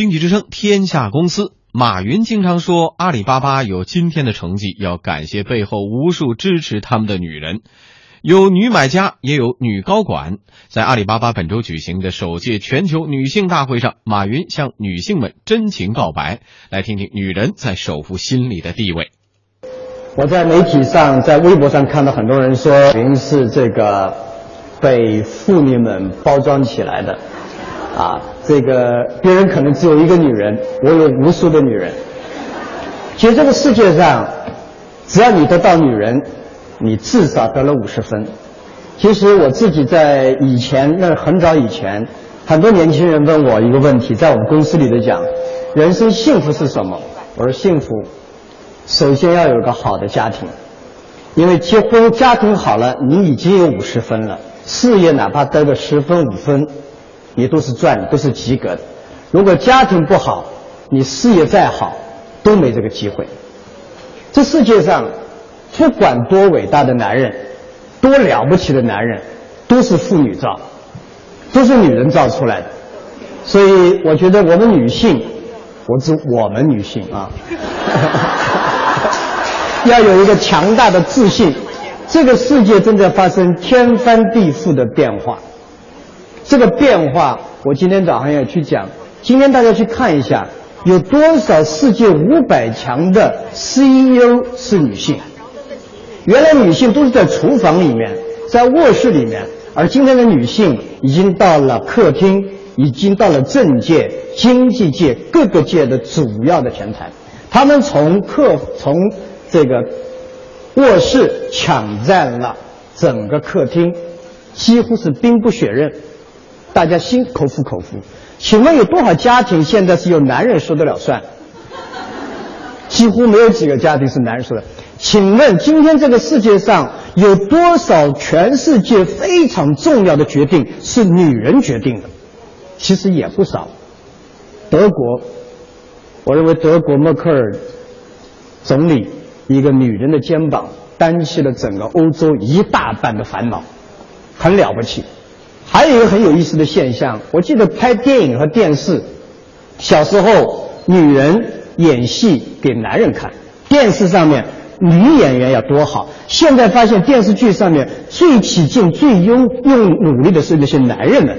经济之声天下公司，马云经常说，阿里巴巴有今天的成绩，要感谢背后无数支持他们的女人。有女买家，也有女高管。在阿里巴巴本周举行的首届全球女性大会上，马云向女性们真情告白。来听听女人在首富心里的地位。我在媒体上，在微博上看到很多人说，云是这个被妇女们包装起来的。啊，这个别人可能只有一个女人，我有无数的女人。其实这个世界上，只要你得到女人，你至少得了五十分。其实我自己在以前，那很早以前，很多年轻人问我一个问题，在我们公司里头讲，人生幸福是什么？我说幸福，首先要有个好的家庭，因为结婚家庭好了，你已经有五十分了。事业哪怕得个十分五分。你都是赚的，都是及格的。如果家庭不好，你事业再好，都没这个机会。这世界上，不管多伟大的男人，多了不起的男人，都是妇女造，都是女人造出来的。所以，我觉得我们女性，我指我们女性啊，要有一个强大的自信。这个世界正在发生天翻地覆的变化。这个变化，我今天早上要去讲。今天大家去看一下，有多少世界五百强的 CEO 是女性？原来女性都是在厨房里面，在卧室里面，而今天的女性已经到了客厅，已经到了政界、经济界各个界的主要的前台。她们从客从这个卧室抢占了整个客厅，几乎是兵不血刃。大家心口服口服，请问有多少家庭现在是由男人说得了算？几乎没有几个家庭是男人说的。请问今天这个世界上有多少全世界非常重要的决定是女人决定的？其实也不少。德国，我认为德国默克尔总理一个女人的肩膀担起了整个欧洲一大半的烦恼，很了不起。还有一个很有意思的现象，我记得拍电影和电视，小时候女人演戏给男人看，电视上面女演员要多好。现在发现电视剧上面最起劲、最用用努力的是那些男人们，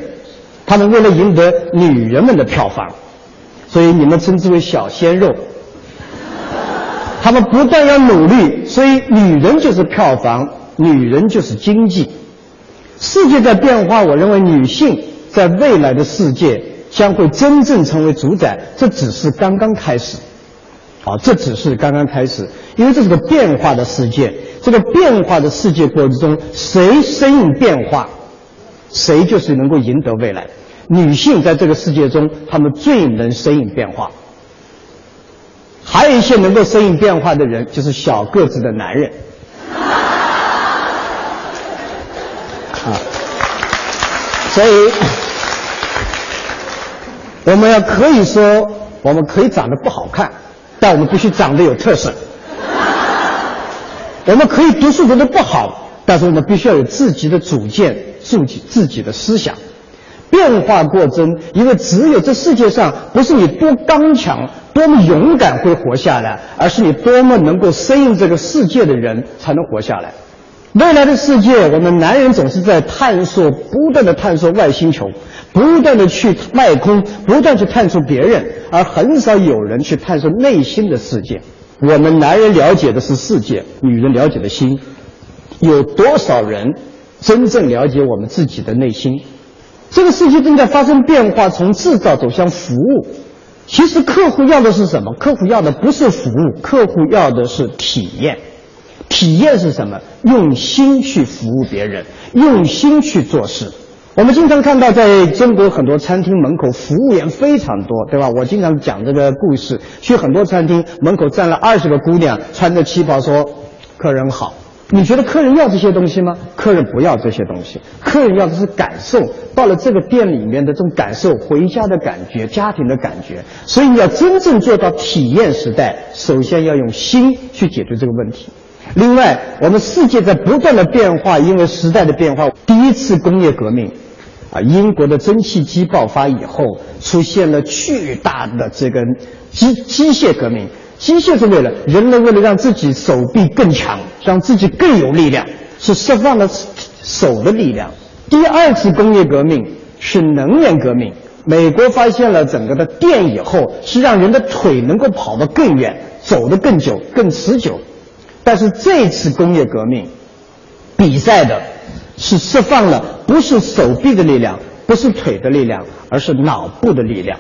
他们为了赢得女人们的票房，所以你们称之为小鲜肉。他们不但要努力，所以女人就是票房，女人就是经济。世界在变化，我认为女性在未来的世界将会真正成为主宰，这只是刚刚开始，啊，这只是刚刚开始，因为这是个变化的世界，这个变化的世界过程中，谁适应变化，谁就是能够赢得未来。女性在这个世界中，她们最能适应变化，还有一些能够适应变化的人，就是小个子的男人。所以我们要可以说，我们可以长得不好看，但我们必须长得有特色。我们可以读书读得不好，但是我们必须要有自己的主见、自己自己的思想。变化过程，因为只有这世界上不是你多刚强、多么勇敢会活下来，而是你多么能够适应这个世界的人才能活下来。未来的世界，我们男人总是在探索，不断的探索外星球，不断的去外空，不断去探索别人，而很少有人去探索内心的世界。我们男人了解的是世界，女人了解的心。有多少人真正了解我们自己的内心？这个世界正在发生变化，从制造走向服务。其实客户要的是什么？客户要的不是服务，客户要的是体验。体验是什么？用心去服务别人，用心去做事。我们经常看到，在中国很多餐厅门口，服务员非常多，对吧？我经常讲这个故事，去很多餐厅门口站了二十个姑娘，穿着旗袍说：“客人好。”你觉得客人要这些东西吗？客人不要这些东西，客人要的是感受。到了这个店里面的这种感受，回家的感觉，家庭的感觉。所以你要真正做到体验时代，首先要用心去解决这个问题。另外，我们世界在不断的变化，因为时代的变化。第一次工业革命，啊，英国的蒸汽机爆发以后，出现了巨大的这个机机械革命。机械是为了人类为了让自己手臂更强，让自己更有力量，是释放了手的力量。第二次工业革命是能源革命，美国发现了整个的电以后，是让人的腿能够跑得更远，走得更久、更持久。但是这次工业革命，比赛的是释放了不是手臂的力量，不是腿的力量，而是脑部的力量。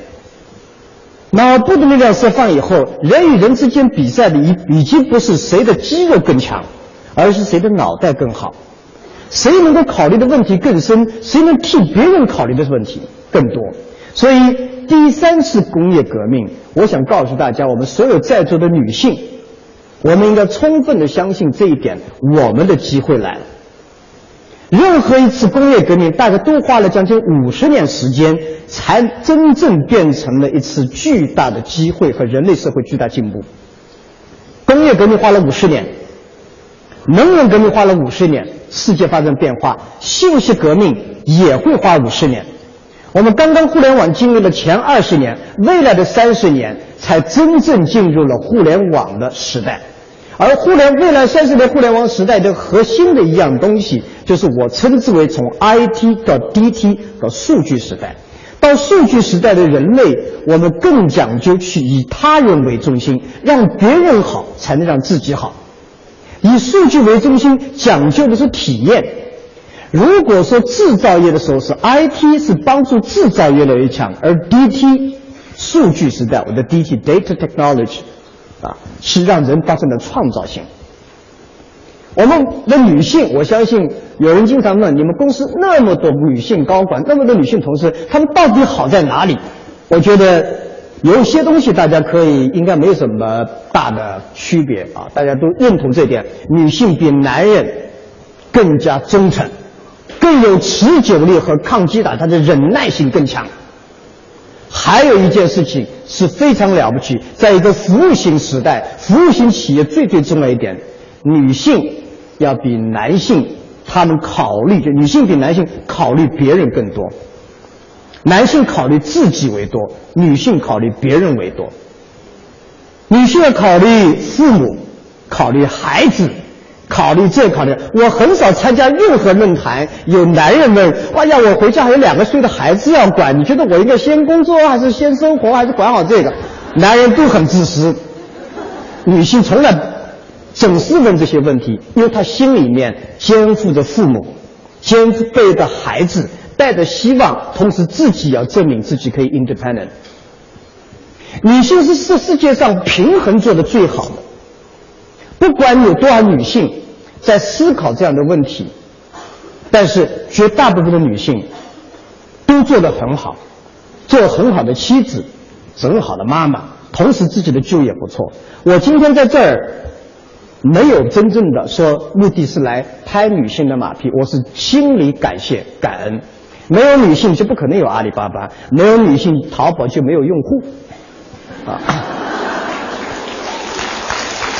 脑部的力量释放以后，人与人之间比赛的已已经不是谁的肌肉更强，而是谁的脑袋更好，谁能够考虑的问题更深，谁能替别人考虑的问题更多。所以第三次工业革命，我想告诉大家，我们所有在座的女性，我们应该充分的相信这一点，我们的机会来了。任何一次工业革命，大家都花了将近五十年时间，才真正变成了一次巨大的机会和人类社会巨大进步。工业革命花了五十年，能源革命花了五十年，世界发生变化，信息革命也会花五十年。我们刚刚互联网经历了前二十年，未来的三十年才真正进入了互联网的时代。而互联未来三十年互联网时代的核心的一样东西，就是我称之为从 IT 到 DT 到数据时代。到数据时代的人类，我们更讲究去以他人为中心，让别人好才能让自己好。以数据为中心，讲究的是体验。如果说制造业的时候是 IT 是帮助制造越来越强，而 DT 数据时代，我的 DT Data Technology。啊，是让人发生了创造性。我们的女性，我相信有人经常问：你们公司那么多女性高管，那么多女性同事，她们到底好在哪里？我觉得有些东西大家可以应该没有什么大的区别啊，大家都认同这点：女性比男人更加忠诚，更有持久力和抗击打，她的忍耐性更强。还有一件事情是非常了不起，在一个服务型时代，服务型企业最最重要一点，女性要比男性，他们考虑就女性比男性考虑别人更多，男性考虑自己为多，女性考虑别人为多，女性要考虑父母，考虑孩子。考虑这考虑，我很少参加任何论坛。有男人问：“哎呀，我回家还有两个岁的孩子要管，你觉得我应该先工作，还是先生活，还是管好这个？”男人都很自私，女性从来总是问这些问题，因为她心里面肩负着父母，肩负着孩子，带着希望，同时自己要证明自己可以 independent。女性是世世界上平衡做的最好的，不管有多少女性。在思考这样的问题，但是绝大部分的女性都做得很好，做很好的妻子，很好的妈妈，同时自己的就业不错。我今天在这儿没有真正的说目的是来拍女性的马屁，我是心里感谢感恩。没有女性就不可能有阿里巴巴，没有女性淘宝就没有用户啊。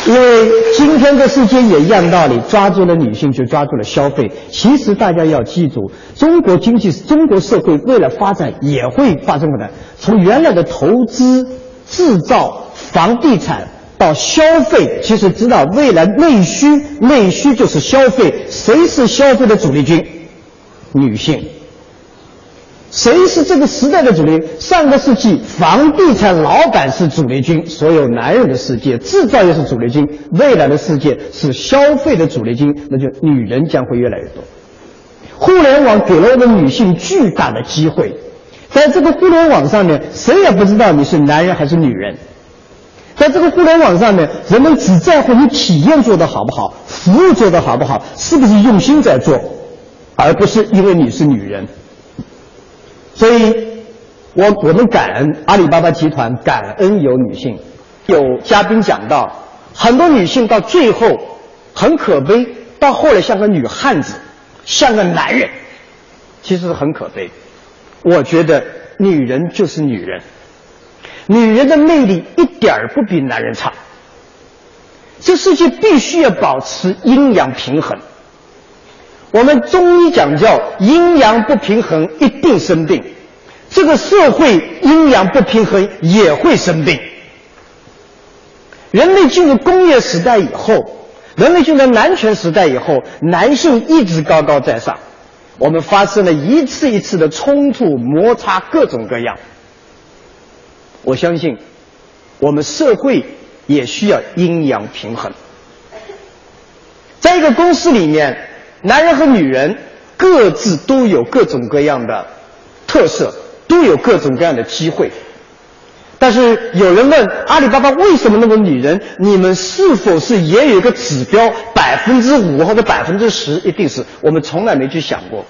因为今天的世界也一样道理，抓住了女性就抓住了消费。其实大家要记住，中国经济、中国社会未来发展也会发生的。从原来的投资、制造、房地产到消费，其实知道未来内需，内需就是消费。谁是消费的主力军？女性。谁是这个时代的主力？上个世纪，房地产老板是主力军，所有男人的世界；制造业是主力军，未来的世界是消费的主力军，那就女人将会越来越多。互联网给了我们女性巨大的机会，在这个互联网上面，谁也不知道你是男人还是女人。在这个互联网上面，人们只在乎你体验做得好不好，服务做得好不好，是不是用心在做，而不是因为你是女人。所以，我我们感恩阿里巴巴集团，感恩有女性。有嘉宾讲到，很多女性到最后很可悲，到后来像个女汉子，像个男人，其实很可悲。我觉得女人就是女人，女人的魅力一点儿不比男人差。这世界必须要保持阴阳平衡。我们中医讲叫阴阳不平衡，一定生病。这个社会阴阳不平衡也会生病。人类进入工业时代以后，人类进入男权时代以后，男性一直高高在上，我们发生了一次一次的冲突、摩擦，各种各样。我相信，我们社会也需要阴阳平衡。在一个公司里面，男人和女人各自都有各种各样的特色，都有各种各样的机会。但是有人问阿里巴巴为什么那么女人？你们是否是也有一个指标，百分之五或者百分之十？一定是我们从来没去想过。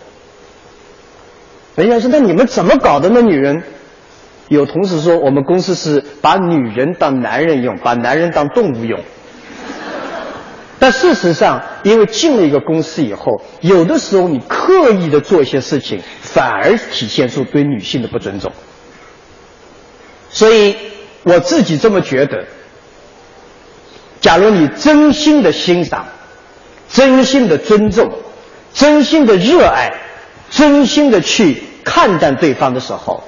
人家说那你们怎么搞的呢？女人有同事说我们公司是把女人当男人用，把男人当动物用。但事实上，因为进了一个公司以后，有的时候你刻意的做一些事情，反而体现出对女性的不尊重。所以我自己这么觉得：，假如你真心的欣赏、真心的尊重、真心的热爱、真心的去看待对方的时候，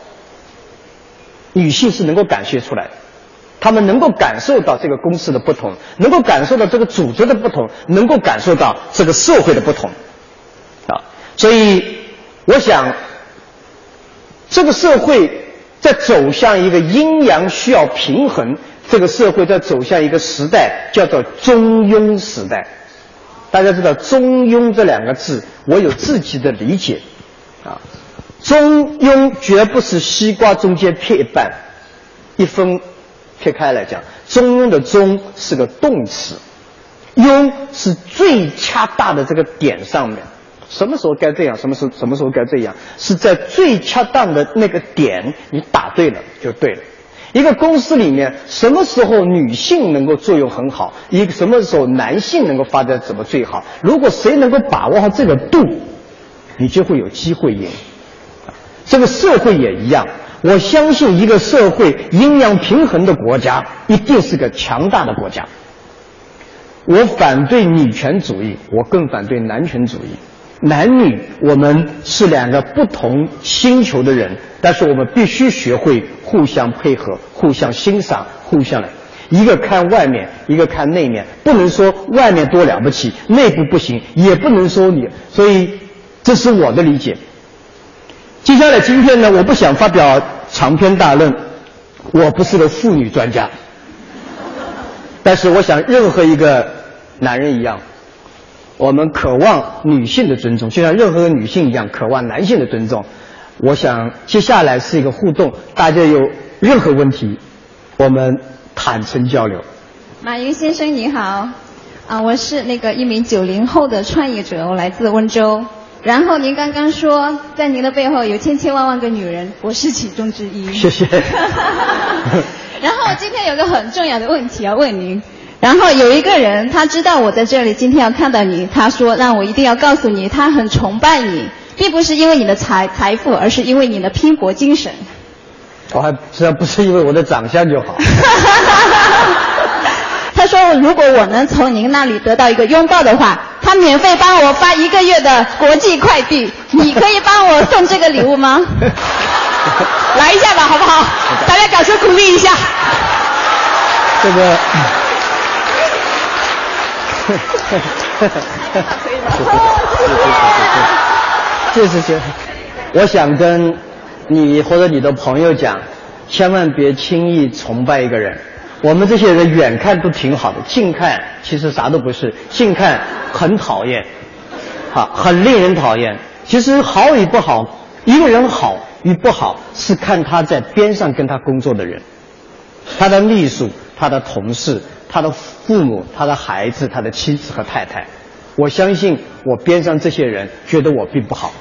女性是能够感觉出来的，他们能够感受到这个公司的不同，能够感受到这个组织的不同，能够感受到这个社会的不同，啊，所以我想，这个社会。在走向一个阴阳需要平衡，这个社会在走向一个时代，叫做中庸时代。大家知道“中庸”这两个字，我有自己的理解。啊，中庸绝不是西瓜中间撇一半，一分撇开来讲，中庸的“中”是个动词，“庸”是最恰当的这个点上面。什么时候该这样？什么时什么时候该这样？是在最恰当的那个点，你打对了就对了。一个公司里面，什么时候女性能够作用很好？一个什么时候男性能够发展怎么最好？如果谁能够把握好这个度，你就会有机会赢。这个社会也一样，我相信一个社会阴阳平衡的国家，一定是个强大的国家。我反对女权主义，我更反对男权主义。男女，我们是两个不同星球的人，但是我们必须学会互相配合、互相欣赏、互相的。一个看外面，一个看内面，不能说外面多了不起，内部不行，也不能说你。所以，这是我的理解。接下来今天呢，我不想发表长篇大论，我不是个妇女专家，但是我想，任何一个男人一样。我们渴望女性的尊重，就像任何女性一样渴望男性的尊重。我想接下来是一个互动，大家有任何问题，我们坦诚交流。马云先生你好，啊，我是那个一名九零后的创业者，我来自温州。然后您刚刚说，在您的背后有千千万万个女人，我是其中之一。谢谢。然后今天有个很重要的问题要问您。然后有一个人，他知道我在这里，今天要看到你，他说让我一定要告诉你，他很崇拜你，并不是因为你的财财富，而是因为你的拼搏精神。我还只要不是因为我的长相就好。他说如果我能从您那里得到一个拥抱的话，他免费帮我发一个月的国际快递，你可以帮我送这个礼物吗？来一下吧，好不好？大家掌声鼓励一下。这个。谢谢谢谢，我想跟你或者你的朋友讲，千万别轻易崇拜一个人。我们这些人远看都挺好的，近看其实啥都不是，近看很讨厌，好，很令人讨厌。其实好与不好，一个人好与不好是看他在边上跟他工作的人，他的秘书，他的同事。他的父母、他的孩子、他的妻子和太太，我相信我边上这些人觉得我并不好，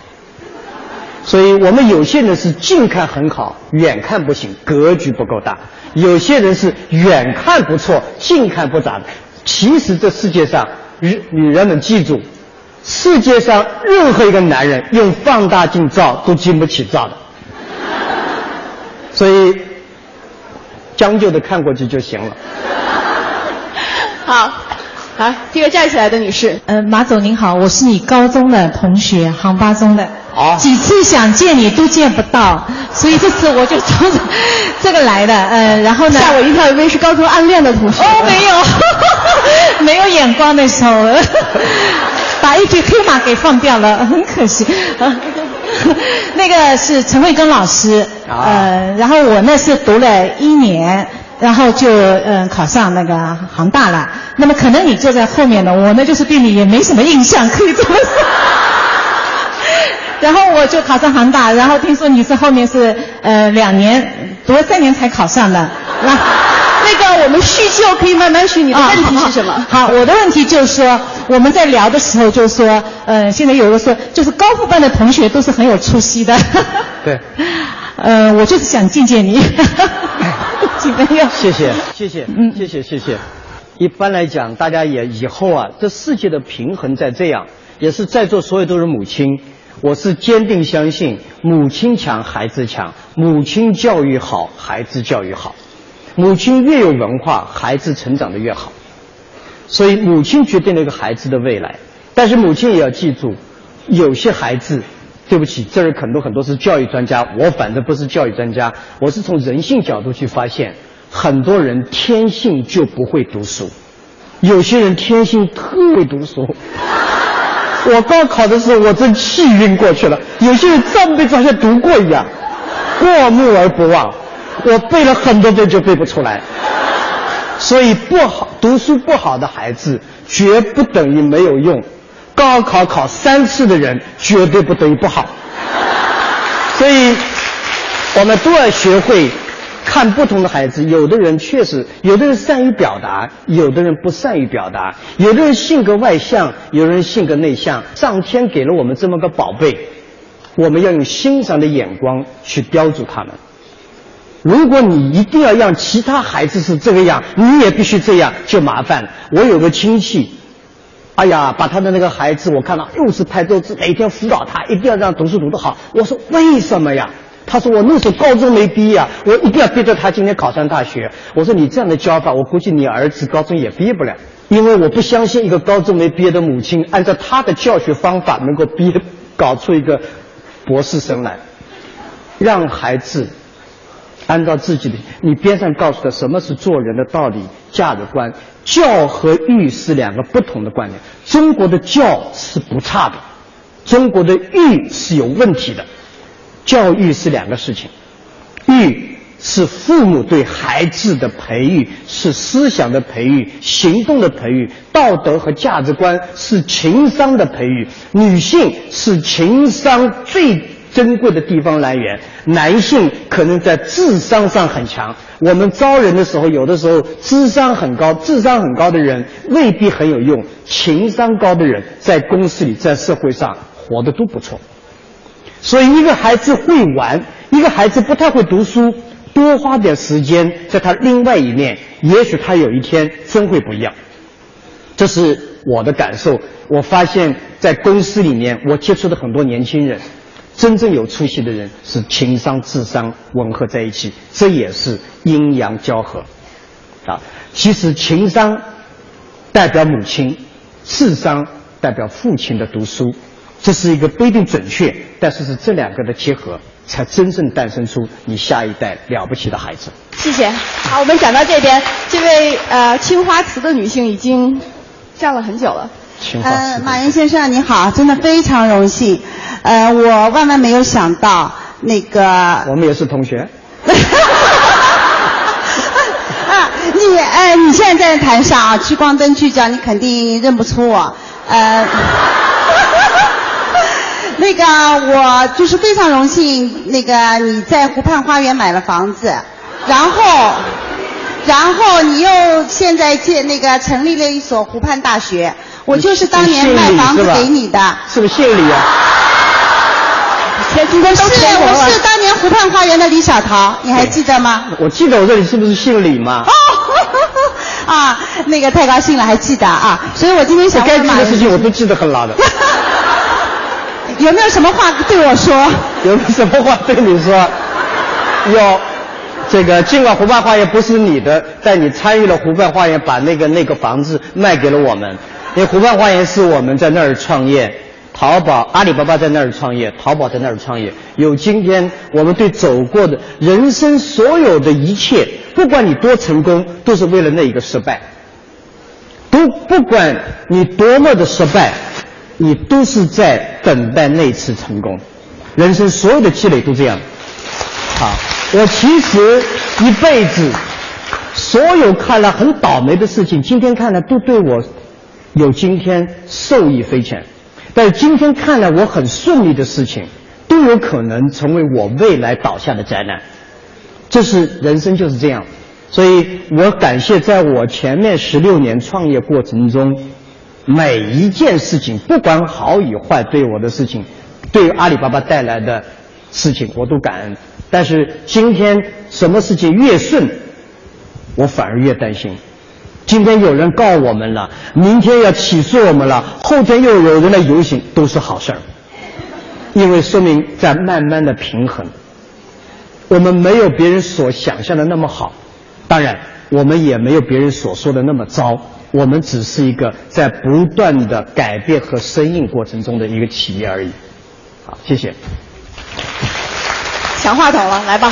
所以我们有些人是近看很好，远看不行，格局不够大；有些人是远看不错，近看不咋的。其实这世界上，女女人们记住，世界上任何一个男人用放大镜照都经不起照的，所以将就的看过去就行了。好，好，这个站起来的女士，嗯，马总您好，我是你高中的同学，杭八中的。哦几次想见你都见不到，所以这次我就冲着这个来的。嗯，然后呢？吓我一跳，以为是高中暗恋的同学。哦，没有，没有眼光的时候，把一匹黑马给放掉了，很可惜。那个是陈慧根老师，呃，然后我那是读了一年，然后就嗯考上那个杭大了。那么可能你坐在后面的，我呢就是对你也没什么印象，可以这么说。然后我就考上杭大，然后听说你是后面是呃两年读了三年才考上的，那那个我们叙旧可以慢慢叙，你的问题是什么？啊好，我的问题就是说我们在聊的时候就说，呃，现在有人说就是高复班的同学都是很有出息的，对，呃，我就是想见见你，请朋友，谢谢，谢谢，嗯，谢谢，谢谢。一般来讲，大家也以后啊，这世界的平衡在这样，也是在座所有都是母亲。我是坚定相信，母亲强，孩子强；母亲教育好，孩子教育好；母亲越有文化，孩子成长的越好。所以，母亲决定了一个孩子的未来。但是，母亲也要记住，有些孩子，对不起，这儿很多很多是教育专家，我反正不是教育专家，我是从人性角度去发现，很多人天性就不会读书，有些人天性特会读书。我高考的时候，我真气晕过去了。有些人上辈子好像读过一样，过目而不忘。我背了很多遍就背不出来。所以不好读书不好的孩子，绝不等于没有用。高考考三次的人，绝对不等于不好。所以，我们都要学会。看不同的孩子，有的人确实，有的人善于表达，有的人不善于表达，有的人性格外向，有的人性格内向。上天给了我们这么个宝贝，我们要用欣赏的眼光去雕琢他们。如果你一定要让其他孩子是这个样，你也必须这样，就麻烦了。我有个亲戚，哎呀，把他的那个孩子，我看到又是拍桌子，每天辅导他，一定要让读书读得好。我说为什么呀？他说我那时候高中没毕业，我一定要逼着他今天考上大学。我说你这样的教法，我估计你儿子高中也毕业不了，因为我不相信一个高中没毕业的母亲按照他的教学方法能够毕业搞出一个博士生来。让孩子按照自己的，你边上告诉他什么是做人的道理、价值观。教和育是两个不同的观念。中国的教是不差的，中国的育是有问题的。教育是两个事情，育是父母对孩子的培育，是思想的培育、行动的培育，道德和价值观是情商的培育。女性是情商最珍贵的地方来源，男性可能在智商上很强。我们招人的时候，有的时候智商很高、智商很高的人未必很有用，情商高的人在公司里、在社会上活得都不错。所以，一个孩子会玩，一个孩子不太会读书，多花点时间在他另外一面，也许他有一天真会不一样。这是我的感受。我发现，在公司里面，我接触的很多年轻人，真正有出息的人是情商、智商吻合在一起，这也是阴阳交合。啊，其实情商代表母亲，智商代表父亲的读书。这是一个不一定准确，但是是这两个的结合，才真正诞生出你下一代了不起的孩子。谢谢。好，我们讲到这边，这位呃青花瓷的女性已经站了很久了。青花瓷。呃，马云先生你好，真的非常荣幸。呃，我万万没有想到那个。我们也是同学。啊，你呃，你现在在台上啊，聚光灯聚焦，你肯定认不出我。呃。那个，我就是非常荣幸，那个你在湖畔花园买了房子，然后，然后你又现在建那个成立了一所湖畔大学，我就是当年卖房子给你的，是不是姓李啊？我是我是当年湖畔花园的李小桃，你还记得吗？我记得我这里是不是姓李嘛？哦，啊，那个太高兴了，还记得啊，所以我今天想该记的事情我都记得很牢的。有没有什么话对我说？有没有什么话对你说？有，这个尽管湖畔花园不是你的，但你参与了湖畔花园，把那个那个房子卖给了我们。因为湖畔花园是我们在那儿创业，淘宝、阿里巴巴在那儿创业，淘宝在那儿创业。有今天我们对走过的人生所有的一切，不管你多成功，都是为了那一个失败。都不管你多么的失败，你都是在等待那次成功。人生所有的积累都这样。好，我其实一辈子所有看了很倒霉的事情，今天看来都对我有今天受益匪浅。但是今天看来我很顺利的事情，都有可能成为我未来倒下的灾难。这是人生就是这样。所以我感谢在我前面十六年创业过程中，每一件事情，不管好与坏，对我的事情，对阿里巴巴带来的事情，我都感恩。但是今天什么事情越顺，我反而越担心。今天有人告我们了，明天要起诉我们了，后天又有人来游行，都是好事儿，因为说明在慢慢的平衡。我们没有别人所想象的那么好。当然，我们也没有别人所说的那么糟，我们只是一个在不断的改变和适应过程中的一个企业而已。好，谢谢。抢话筒了，来吧。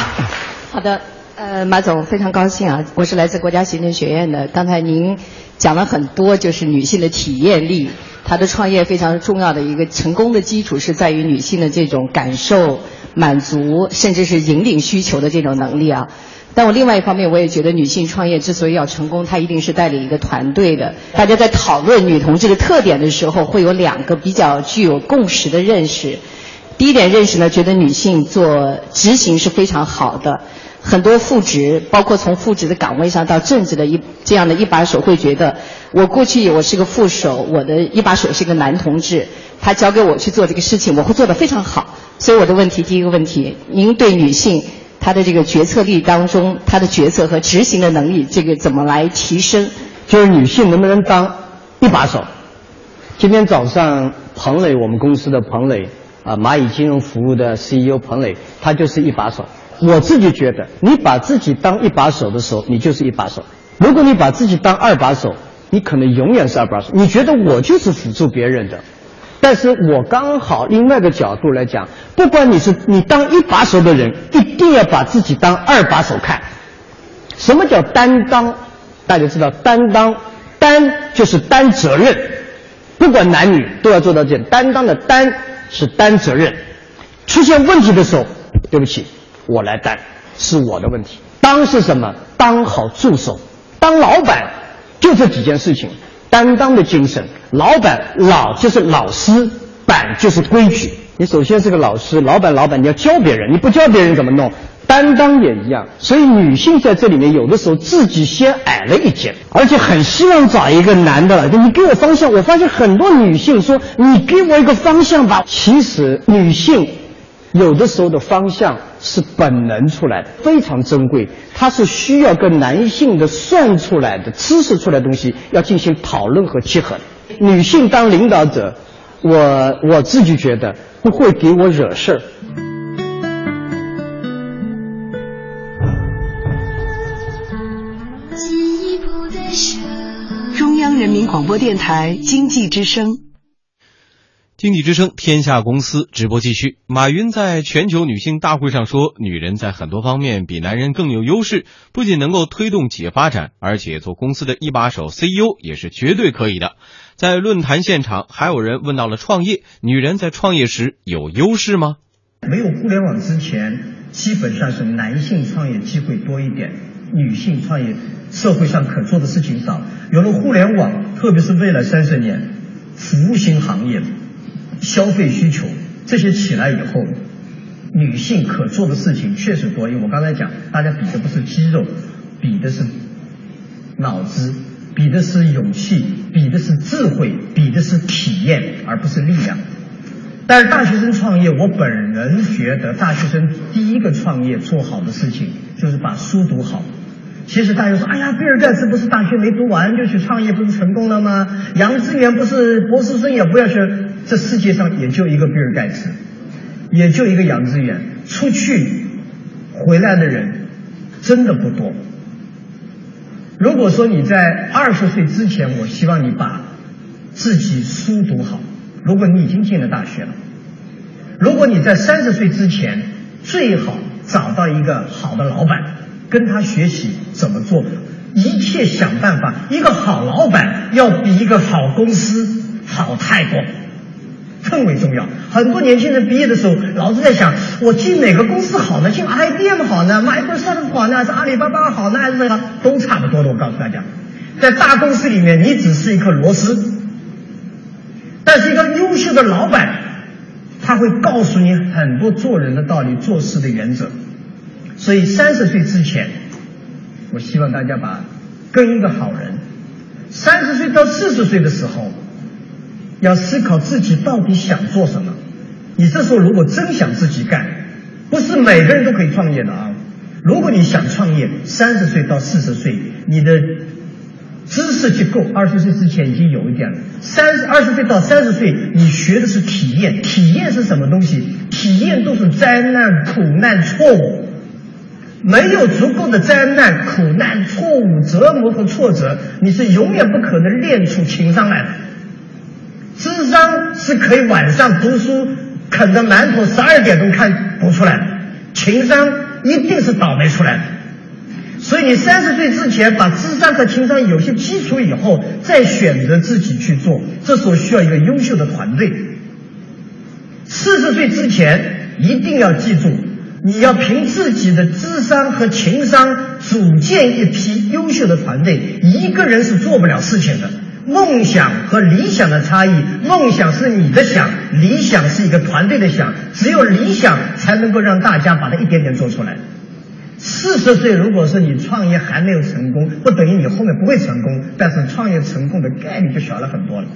好的，呃，马总非常高兴啊，我是来自国家行政学院的。刚才您讲了很多，就是女性的体验力，她的创业非常重要的一个成功的基础是在于女性的这种感受、满足，甚至是引领需求的这种能力啊。但我另外一方面，我也觉得女性创业之所以要成功，她一定是带领一个团队的。大家在讨论女同志的特点的时候，会有两个比较具有共识的认识。第一点认识呢，觉得女性做执行是非常好的。很多副职，包括从副职的岗位上到正职的一这样的一把手，会觉得我过去我是个副手，我的一把手是个男同志，他交给我去做这个事情，我会做得非常好。所以我的问题，第一个问题，您对女性？她的这个决策力当中，她的决策和执行的能力，这个怎么来提升？就是女性能不能当一把手？今天早上，彭磊，我们公司的彭磊，啊，蚂蚁金融服务的 CEO 彭磊，他就是一把手。我自己觉得，你把自己当一把手的时候，你就是一把手；如果你把自己当二把手，你可能永远是二把手。你觉得我就是辅助别人的？但是我刚好另外一个角度来讲，不管你是你当一把手的人，一定要把自己当二把手看。什么叫担当？大家知道，担当，担就是担责任，不管男女都要做到这。担当的担是担责任，出现问题的时候，对不起，我来担，是我的问题。当是什么？当好助手，当老板，就这几件事情。担当的精神，老板老就是老师，板就是规矩。你首先是个老师，老板老板你要教别人，你不教别人怎么弄？担当也一样。所以女性在这里面有的时候自己先矮了一截，而且很希望找一个男的了。你给我方向，我发现很多女性说你给我一个方向吧。其实女性。有的时候的方向是本能出来的，非常珍贵。它是需要跟男性的算出来的知识出来的东西要进行讨论和结合。女性当领导者，我我自己觉得不会给我惹事儿。中央人民广播电台经济之声。经济之声天下公司直播继续。马云在全球女性大会上说：“女人在很多方面比男人更有优势，不仅能够推动企业发展，而且做公司的一把手 CEO 也是绝对可以的。”在论坛现场，还有人问到了创业：女人在创业时有优势吗？没有互联网之前，基本上是男性创业机会多一点，女性创业社会上可做的事情少。有了互联网，特别是未来三十年，服务型行业。消费需求这些起来以后，女性可做的事情确实多。因为我刚才讲，大家比的不是肌肉，比的是脑子，比的是勇气，比的是智慧，比的是体验，而不是力量。但是大学生创业，我本人觉得，大学生第一个创业做好的事情就是把书读好。其实大家说，哎呀，比尔盖茨不是大学没读完就去创业，不是成功了吗？杨致远不是博士生也不要去。这世界上也就一个比尔盖茨，也就一个杨致远，出去回来的人真的不多。如果说你在二十岁之前，我希望你把自己书读好。如果你已经进了大学了，如果你在三十岁之前，最好找到一个好的老板，跟他学习怎么做，一切想办法。一个好老板要比一个好公司好太多。更为重要，很多年轻人毕业的时候，老是在想，我进哪个公司好呢？进 IBM 好呢？Microsoft 好呢？还是阿里巴巴好呢？还是这个都差不多的。我告诉大家，在大公司里面，你只是一颗螺丝，但是一个优秀的老板，他会告诉你很多做人的道理、做事的原则。所以三十岁之前，我希望大家把跟一个好人。三十岁到四十岁的时候。要思考自己到底想做什么。你这时候如果真想自己干，不是每个人都可以创业的啊。如果你想创业，三十岁到四十岁，你的知识结构。二十岁之前已经有一点了。三十二十岁到三十岁，你学的是体验。体验是什么东西？体验都是灾难、苦难、错误。没有足够的灾难、苦难、错误、折磨和挫折，你是永远不可能练出情商来的。智商是可以晚上读书啃着馒头十二点钟看读出来的，情商一定是倒霉出来的。所以你三十岁之前把智商和情商有些基础以后，再选择自己去做，这时候需要一个优秀的团队。四十岁之前一定要记住，你要凭自己的智商和情商组建一批优秀的团队，一个人是做不了事情的。梦想和理想的差异，梦想是你的想，理想是一个团队的想。只有理想才能够让大家把它一点点做出来。四十岁，如果说你创业还没有成功，不等于你后面不会成功，但是创业成功的概率就小了很多了。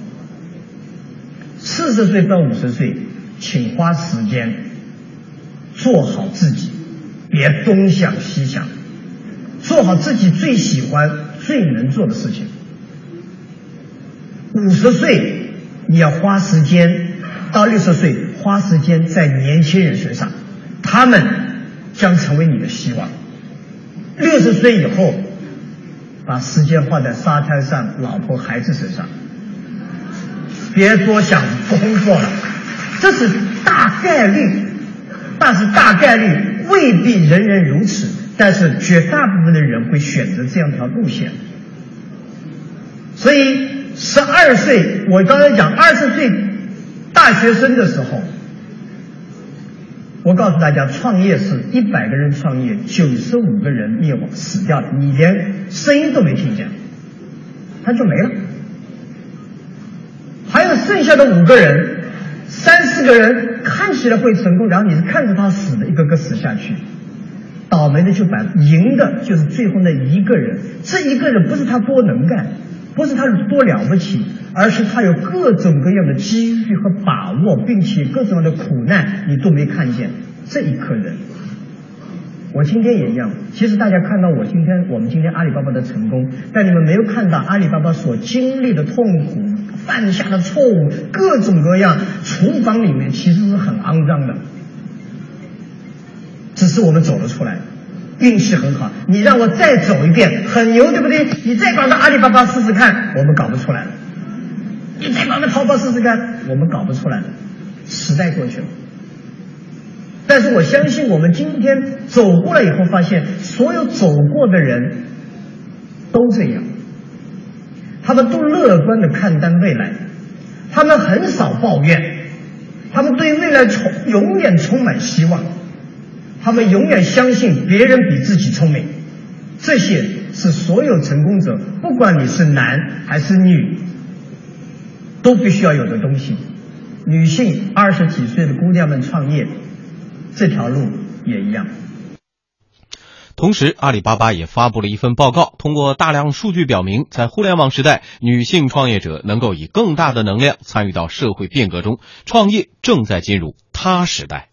四十岁到五十岁，请花时间做好自己，别东想西想，做好自己最喜欢、最能做的事情。五十岁，你要花时间；到六十岁，花时间在年轻人身上，他们将成为你的希望。六十岁以后，把时间花在沙滩上、老婆孩子身上，别多想工作了。这是大概率，但是大概率未必人人如此，但是绝大部分的人会选择这样一条路线。所以。十二岁，我刚才讲二十岁大学生的时候，我告诉大家，创业是一百个人创业，九十五个人灭亡死掉了，你连声音都没听见，他就没了。还有剩下的五个人，三四个人看起来会成功，然后你是看着他死的，一个个死下去，倒霉的就把赢的就是最后那一个人，这一个人不是他多能干。不是他多了不起，而是他有各种各样的机遇和把握，并且各种各样的苦难你都没看见。这一颗人，我今天也一样。其实大家看到我今天，我们今天阿里巴巴的成功，但你们没有看到阿里巴巴所经历的痛苦、犯下的错误，各种各样。厨房里面其实是很肮脏的，只是我们走了出来。运气很好，你让我再走一遍，很牛，对不对？你再搞个阿里巴巴试试看，我们搞不出来了。你再搞个淘宝试试看，我们搞不出来了。时代过去了，但是我相信，我们今天走过来以后，发现所有走过的人都这样，他们都乐观的看待未来，他们很少抱怨，他们对未来充永远充满希望。他们永远相信别人比自己聪明，这些是所有成功者，不管你是男还是女，都必须要有的东西。女性二十几岁的姑娘们创业，这条路也一样。同时，阿里巴巴也发布了一份报告，通过大量数据表明，在互联网时代，女性创业者能够以更大的能量参与到社会变革中，创业正在进入他时代。